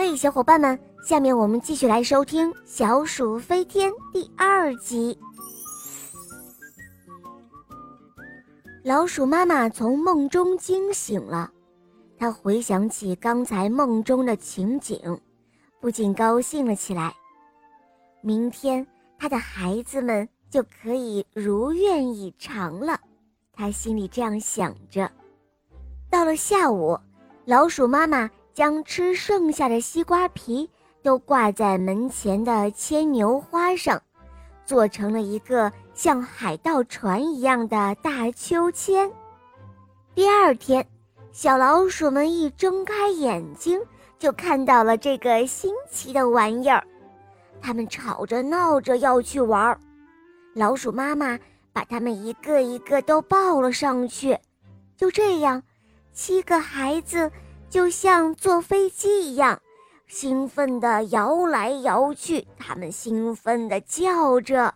嘿，小伙伴们，下面我们继续来收听《小鼠飞天》第二集。老鼠妈妈从梦中惊醒了，她回想起刚才梦中的情景，不禁高兴了起来。明天，她的孩子们就可以如愿以偿了。她心里这样想着。到了下午，老鼠妈妈。将吃剩下的西瓜皮都挂在门前的牵牛花上，做成了一个像海盗船一样的大秋千。第二天，小老鼠们一睁开眼睛，就看到了这个新奇的玩意儿，它们吵着闹着要去玩。老鼠妈妈把它们一个一个都抱了上去，就这样，七个孩子。就像坐飞机一样，兴奋地摇来摇去。他们兴奋地叫着：“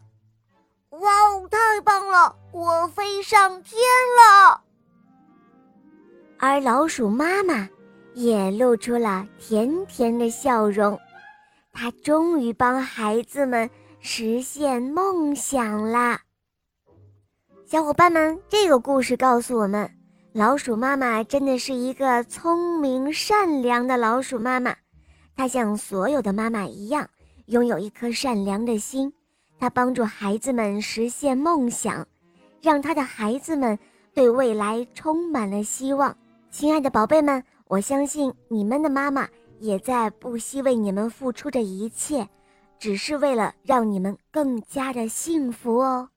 哇哦，太棒了！我飞上天了！”而老鼠妈妈也露出了甜甜的笑容，她终于帮孩子们实现梦想啦！小伙伴们，这个故事告诉我们。老鼠妈妈真的是一个聪明善良的老鼠妈妈，她像所有的妈妈一样，拥有一颗善良的心。她帮助孩子们实现梦想，让她的孩子们对未来充满了希望。亲爱的宝贝们，我相信你们的妈妈也在不惜为你们付出的一切，只是为了让你们更加的幸福哦。